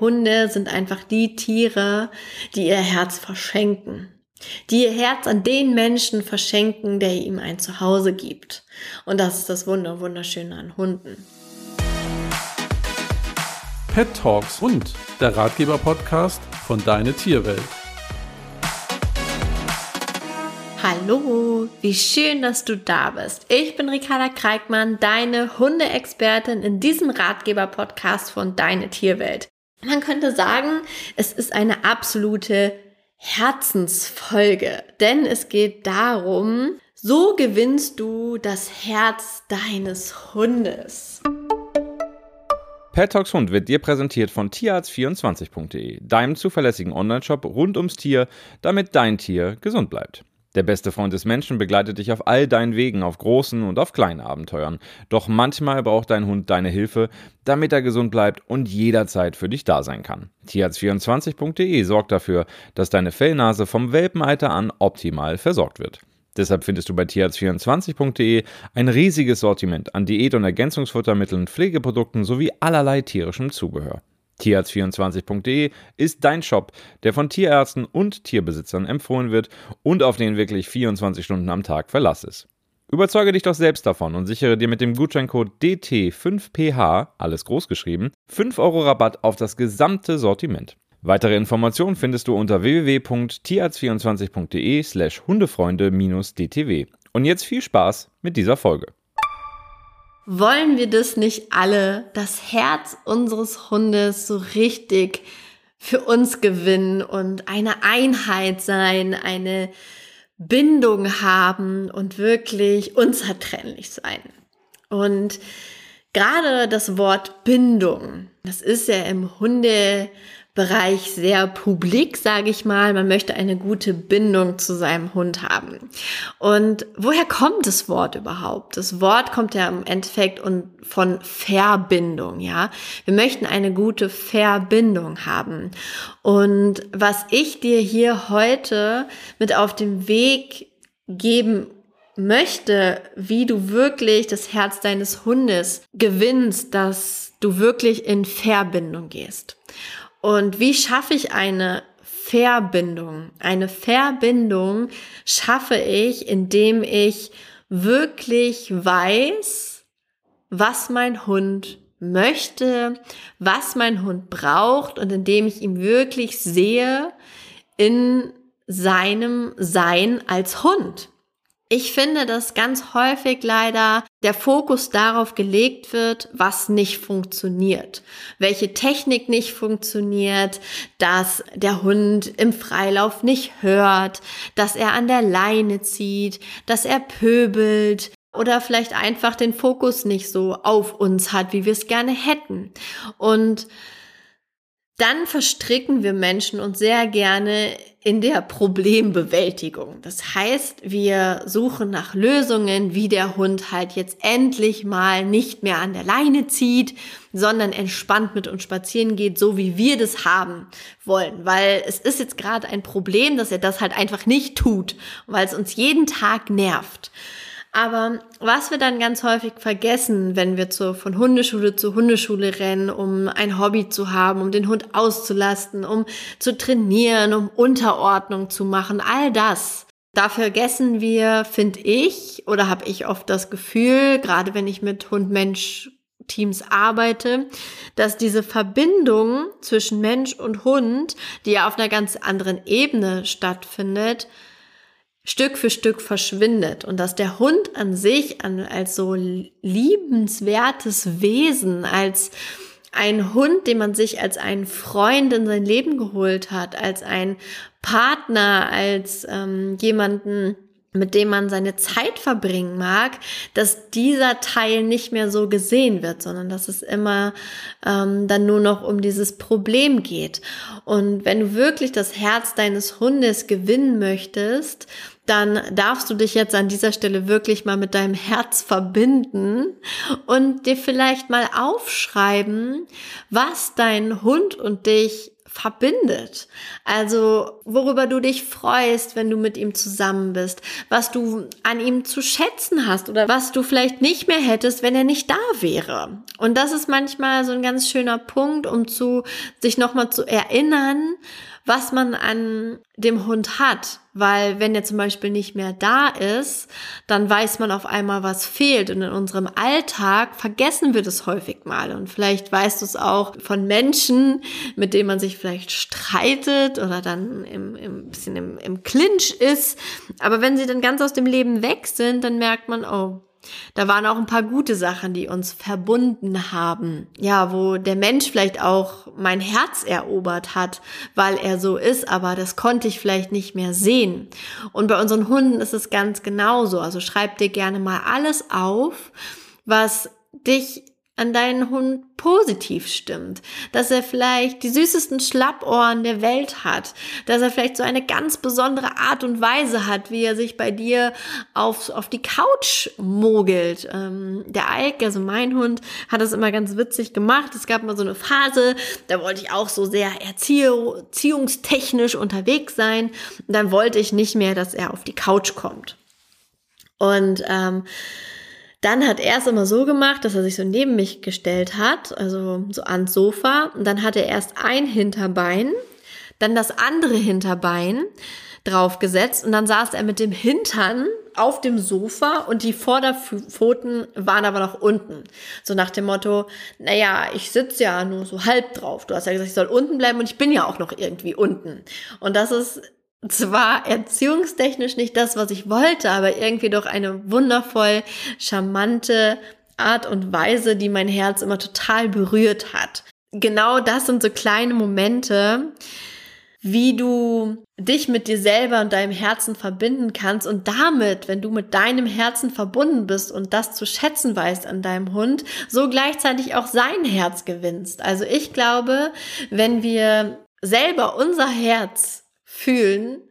Hunde sind einfach die Tiere, die ihr Herz verschenken. Die ihr Herz an den Menschen verschenken, der ihm ein Zuhause gibt. Und das ist das Wunder, Wunderschöne an Hunden. Pet Talks und der Ratgeber-Podcast von Deine Tierwelt. Hallo, wie schön, dass du da bist. Ich bin Ricarda Kreikmann, deine Hundeexpertin in diesem Ratgeber-Podcast von Deine Tierwelt. Man könnte sagen, es ist eine absolute Herzensfolge, denn es geht darum, so gewinnst du das Herz deines Hundes. Pet Talks Hund wird dir präsentiert von tierarzt24.de, deinem zuverlässigen Onlineshop rund ums Tier, damit dein Tier gesund bleibt. Der beste Freund des Menschen begleitet dich auf all deinen Wegen, auf großen und auf kleinen Abenteuern. Doch manchmal braucht dein Hund deine Hilfe, damit er gesund bleibt und jederzeit für dich da sein kann. Tierarzt24.de sorgt dafür, dass deine Fellnase vom Welpenalter an optimal versorgt wird. Deshalb findest du bei tierarzt24.de ein riesiges Sortiment an Diät- und Ergänzungsfuttermitteln, Pflegeprodukten sowie allerlei tierischem Zubehör. Tierarzt24.de ist dein Shop, der von Tierärzten und Tierbesitzern empfohlen wird und auf den wirklich 24 Stunden am Tag Verlass ist. Überzeuge dich doch selbst davon und sichere dir mit dem Gutscheincode DT5PH, alles großgeschrieben, 5 Euro Rabatt auf das gesamte Sortiment. Weitere Informationen findest du unter www.tierarzt24.de slash Hundefreunde-DTW. Und jetzt viel Spaß mit dieser Folge. Wollen wir das nicht alle, das Herz unseres Hundes so richtig für uns gewinnen und eine Einheit sein, eine Bindung haben und wirklich unzertrennlich sein? Und gerade das Wort Bindung, das ist ja im Hunde Bereich sehr publik, sage ich mal. Man möchte eine gute Bindung zu seinem Hund haben. Und woher kommt das Wort überhaupt? Das Wort kommt ja im Endeffekt von Verbindung, ja. Wir möchten eine gute Verbindung haben. Und was ich dir hier heute mit auf den Weg geben möchte, wie du wirklich das Herz deines Hundes gewinnst, dass du wirklich in Verbindung gehst. Und wie schaffe ich eine Verbindung? Eine Verbindung schaffe ich, indem ich wirklich weiß, was mein Hund möchte, was mein Hund braucht und indem ich ihn wirklich sehe in seinem Sein als Hund. Ich finde, dass ganz häufig leider der Fokus darauf gelegt wird, was nicht funktioniert, welche Technik nicht funktioniert, dass der Hund im Freilauf nicht hört, dass er an der Leine zieht, dass er pöbelt, oder vielleicht einfach den Fokus nicht so auf uns hat, wie wir es gerne hätten. Und dann verstricken wir Menschen uns sehr gerne in der Problembewältigung. Das heißt, wir suchen nach Lösungen, wie der Hund halt jetzt endlich mal nicht mehr an der Leine zieht, sondern entspannt mit uns spazieren geht, so wie wir das haben wollen. Weil es ist jetzt gerade ein Problem, dass er das halt einfach nicht tut, weil es uns jeden Tag nervt. Aber was wir dann ganz häufig vergessen, wenn wir zu, von Hundeschule zu Hundeschule rennen, um ein Hobby zu haben, um den Hund auszulasten, um zu trainieren, um Unterordnung zu machen, all das. Da vergessen wir, finde ich, oder habe ich oft das Gefühl, gerade wenn ich mit Hund-Mensch Teams arbeite, dass diese Verbindung zwischen Mensch und Hund, die ja auf einer ganz anderen Ebene stattfindet, Stück für Stück verschwindet und dass der Hund an sich an, als so liebenswertes Wesen, als ein Hund, den man sich als einen Freund in sein Leben geholt hat, als ein Partner, als ähm, jemanden, mit dem man seine Zeit verbringen mag, dass dieser Teil nicht mehr so gesehen wird, sondern dass es immer ähm, dann nur noch um dieses Problem geht. Und wenn du wirklich das Herz deines Hundes gewinnen möchtest, dann darfst du dich jetzt an dieser Stelle wirklich mal mit deinem Herz verbinden und dir vielleicht mal aufschreiben, was dein Hund und dich verbindet. Also worüber du dich freust, wenn du mit ihm zusammen bist, was du an ihm zu schätzen hast oder was du vielleicht nicht mehr hättest, wenn er nicht da wäre. Und das ist manchmal so ein ganz schöner Punkt, um zu sich nochmal zu erinnern, was man an dem Hund hat. Weil wenn er zum Beispiel nicht mehr da ist, dann weiß man auf einmal, was fehlt. Und in unserem Alltag vergessen wir das häufig mal. Und vielleicht weißt du es auch von Menschen, mit denen man sich vielleicht streitet oder dann im, im bisschen im, im Clinch ist. Aber wenn sie dann ganz aus dem Leben weg sind, dann merkt man, oh, da waren auch ein paar gute Sachen, die uns verbunden haben. Ja, wo der Mensch vielleicht auch mein Herz erobert hat, weil er so ist, aber das konnte ich vielleicht nicht mehr sehen. Und bei unseren Hunden ist es ganz genauso. Also schreib dir gerne mal alles auf, was dich an deinen Hund positiv stimmt, dass er vielleicht die süßesten Schlappohren der Welt hat, dass er vielleicht so eine ganz besondere Art und Weise hat, wie er sich bei dir auf, auf die Couch mogelt. Ähm, der Ike, also mein Hund, hat das immer ganz witzig gemacht. Es gab mal so eine Phase, da wollte ich auch so sehr erziehungstechnisch unterwegs sein. Dann wollte ich nicht mehr, dass er auf die Couch kommt. Und ähm, dann hat er es immer so gemacht, dass er sich so neben mich gestellt hat, also so ans Sofa. Und dann hat er erst ein Hinterbein, dann das andere Hinterbein draufgesetzt und dann saß er mit dem Hintern auf dem Sofa und die Vorderpfoten waren aber noch unten. So nach dem Motto, naja, ich sitze ja nur so halb drauf. Du hast ja gesagt, ich soll unten bleiben und ich bin ja auch noch irgendwie unten. Und das ist zwar erziehungstechnisch nicht das, was ich wollte, aber irgendwie doch eine wundervoll charmante Art und Weise, die mein Herz immer total berührt hat. Genau das sind so kleine Momente, wie du dich mit dir selber und deinem Herzen verbinden kannst und damit, wenn du mit deinem Herzen verbunden bist und das zu schätzen weißt an deinem Hund, so gleichzeitig auch sein Herz gewinnst. Also ich glaube, wenn wir selber unser Herz fühlen,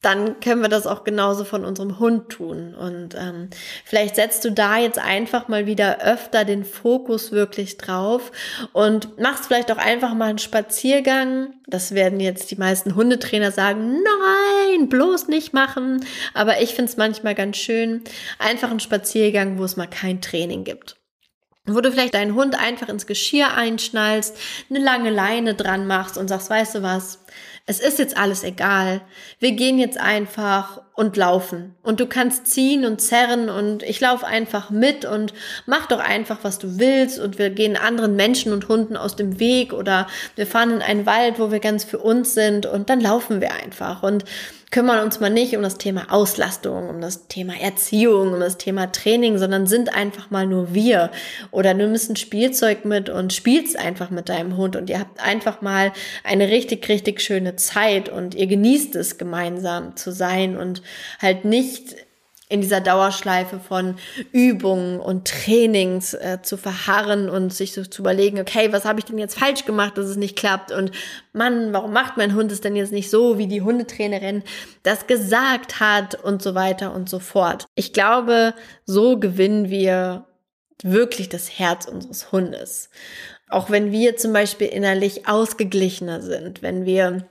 dann können wir das auch genauso von unserem Hund tun. Und ähm, vielleicht setzt du da jetzt einfach mal wieder öfter den Fokus wirklich drauf und machst vielleicht auch einfach mal einen Spaziergang. Das werden jetzt die meisten Hundetrainer sagen, nein, bloß nicht machen. Aber ich finde es manchmal ganz schön, einfach einen Spaziergang, wo es mal kein Training gibt wo du vielleicht deinen Hund einfach ins Geschirr einschnallst, eine lange Leine dran machst und sagst, weißt du was, es ist jetzt alles egal. Wir gehen jetzt einfach und laufen. Und du kannst ziehen und zerren und ich laufe einfach mit und mach doch einfach, was du willst und wir gehen anderen Menschen und Hunden aus dem Weg oder wir fahren in einen Wald, wo wir ganz für uns sind und dann laufen wir einfach und kümmern uns mal nicht um das Thema Auslastung, um das Thema Erziehung, um das Thema Training, sondern sind einfach mal nur wir. Oder du nimmst ein Spielzeug mit und spielst einfach mit deinem Hund und ihr habt einfach mal eine richtig, richtig schöne Zeit und ihr genießt es gemeinsam zu sein und halt nicht in dieser Dauerschleife von Übungen und Trainings äh, zu verharren und sich so zu überlegen, okay, was habe ich denn jetzt falsch gemacht, dass es nicht klappt und Mann, warum macht mein Hund es denn jetzt nicht so, wie die Hundetrainerin das gesagt hat und so weiter und so fort. Ich glaube, so gewinnen wir wirklich das Herz unseres Hundes. Auch wenn wir zum Beispiel innerlich ausgeglichener sind, wenn wir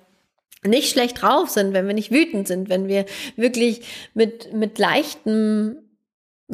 nicht schlecht drauf sind, wenn wir nicht wütend sind, wenn wir wirklich mit, mit leichtem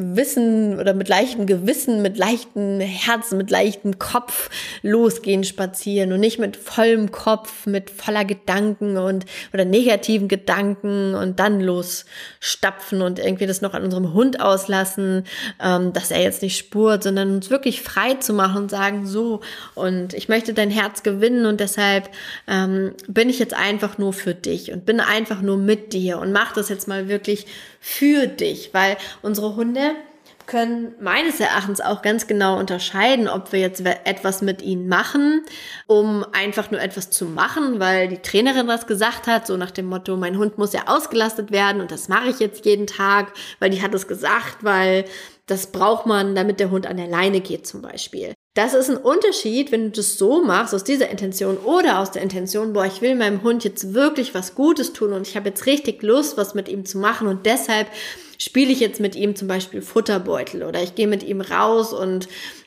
Wissen oder mit leichtem Gewissen, mit leichtem Herzen, mit leichtem Kopf losgehen spazieren und nicht mit vollem Kopf, mit voller Gedanken und oder negativen Gedanken und dann losstapfen und irgendwie das noch an unserem Hund auslassen, ähm, dass er jetzt nicht spurt, sondern uns wirklich frei zu machen und sagen so und ich möchte dein Herz gewinnen und deshalb ähm, bin ich jetzt einfach nur für dich und bin einfach nur mit dir und mach das jetzt mal wirklich für dich, weil unsere Hunde können meines Erachtens auch ganz genau unterscheiden, ob wir jetzt etwas mit ihnen machen, um einfach nur etwas zu machen, weil die Trainerin was gesagt hat, so nach dem Motto, mein Hund muss ja ausgelastet werden und das mache ich jetzt jeden Tag, weil die hat es gesagt, weil das braucht man, damit der Hund an der Leine geht zum Beispiel. Das ist ein Unterschied, wenn du das so machst, aus dieser Intention oder aus der Intention, boah, ich will meinem Hund jetzt wirklich was Gutes tun und ich habe jetzt richtig Lust, was mit ihm zu machen und deshalb spiele ich jetzt mit ihm zum Beispiel Futterbeutel oder ich gehe mit ihm raus und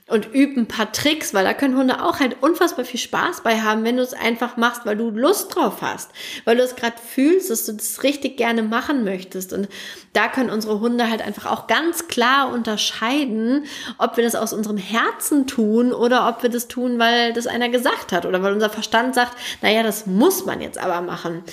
und üb ein paar Tricks, weil da können Hunde auch halt unfassbar viel Spaß bei haben, wenn du es einfach machst, weil du Lust drauf hast, weil du es gerade fühlst, dass du das richtig gerne machen möchtest. Und da können unsere Hunde halt einfach auch ganz klar unterscheiden, ob wir das aus unserem Herzen tun oder ob wir das tun, weil das einer gesagt hat oder weil unser Verstand sagt, naja, das muss man jetzt aber machen.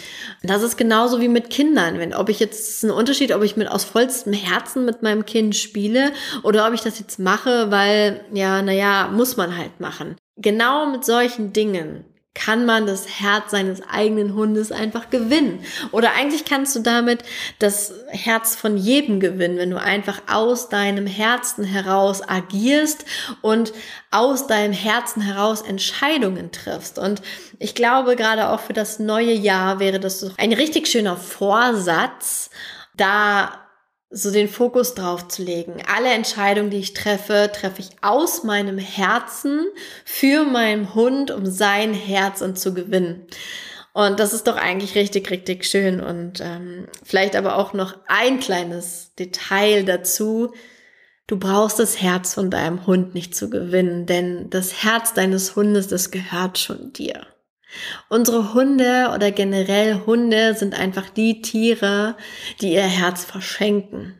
das ist genauso wie mit Kindern. Wenn, ob ich jetzt, ist ein Unterschied, ob ich mit aus vollstem Herzen mit meinem Kind spiele oder ob ich das jetzt mache, weil, ja, naja, muss man halt machen. Genau mit solchen Dingen kann man das Herz seines eigenen Hundes einfach gewinnen. Oder eigentlich kannst du damit das Herz von jedem gewinnen, wenn du einfach aus deinem Herzen heraus agierst und aus deinem Herzen heraus Entscheidungen triffst. Und ich glaube, gerade auch für das neue Jahr wäre das ein richtig schöner Vorsatz, da so den Fokus drauf zu legen. Alle Entscheidungen, die ich treffe, treffe ich aus meinem Herzen für meinen Hund, um sein Herz und zu gewinnen. Und das ist doch eigentlich richtig, richtig schön. Und ähm, vielleicht aber auch noch ein kleines Detail dazu. Du brauchst das Herz von deinem Hund nicht zu gewinnen, denn das Herz deines Hundes, das gehört schon dir. Unsere Hunde oder generell Hunde sind einfach die Tiere, die ihr Herz verschenken.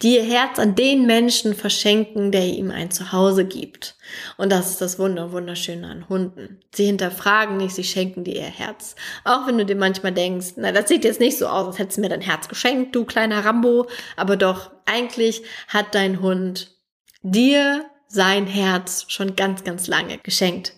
Die ihr Herz an den Menschen verschenken, der ihm ein Zuhause gibt. Und das ist das Wunder, Wunderschöne an Hunden. Sie hinterfragen nicht, sie schenken dir ihr Herz. Auch wenn du dir manchmal denkst, na, das sieht jetzt nicht so aus, als hättest du mir dein Herz geschenkt, du kleiner Rambo. Aber doch, eigentlich hat dein Hund dir sein Herz schon ganz, ganz lange geschenkt.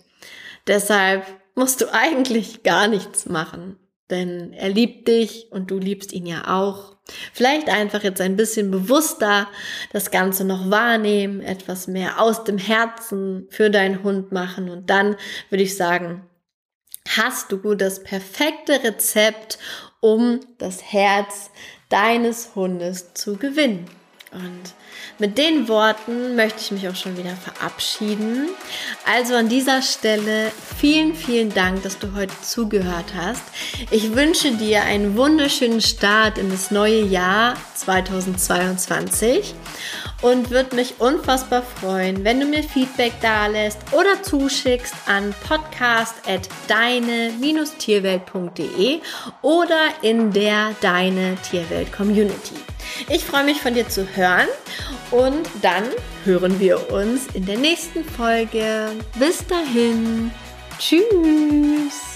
Deshalb musst du eigentlich gar nichts machen. Denn er liebt dich und du liebst ihn ja auch. Vielleicht einfach jetzt ein bisschen bewusster das Ganze noch wahrnehmen, etwas mehr aus dem Herzen für deinen Hund machen und dann würde ich sagen, hast du das perfekte Rezept, um das Herz deines Hundes zu gewinnen. Und mit den Worten möchte ich mich auch schon wieder verabschieden. Also an dieser Stelle vielen, vielen Dank, dass du heute zugehört hast. Ich wünsche dir einen wunderschönen Start in das neue Jahr 2022 und würde mich unfassbar freuen, wenn du mir Feedback da lässt oder zuschickst an podcast@deine-tierwelt.de oder in der Deine Tierwelt Community. Ich freue mich von dir zu hören und dann hören wir uns in der nächsten Folge. Bis dahin. Tschüss.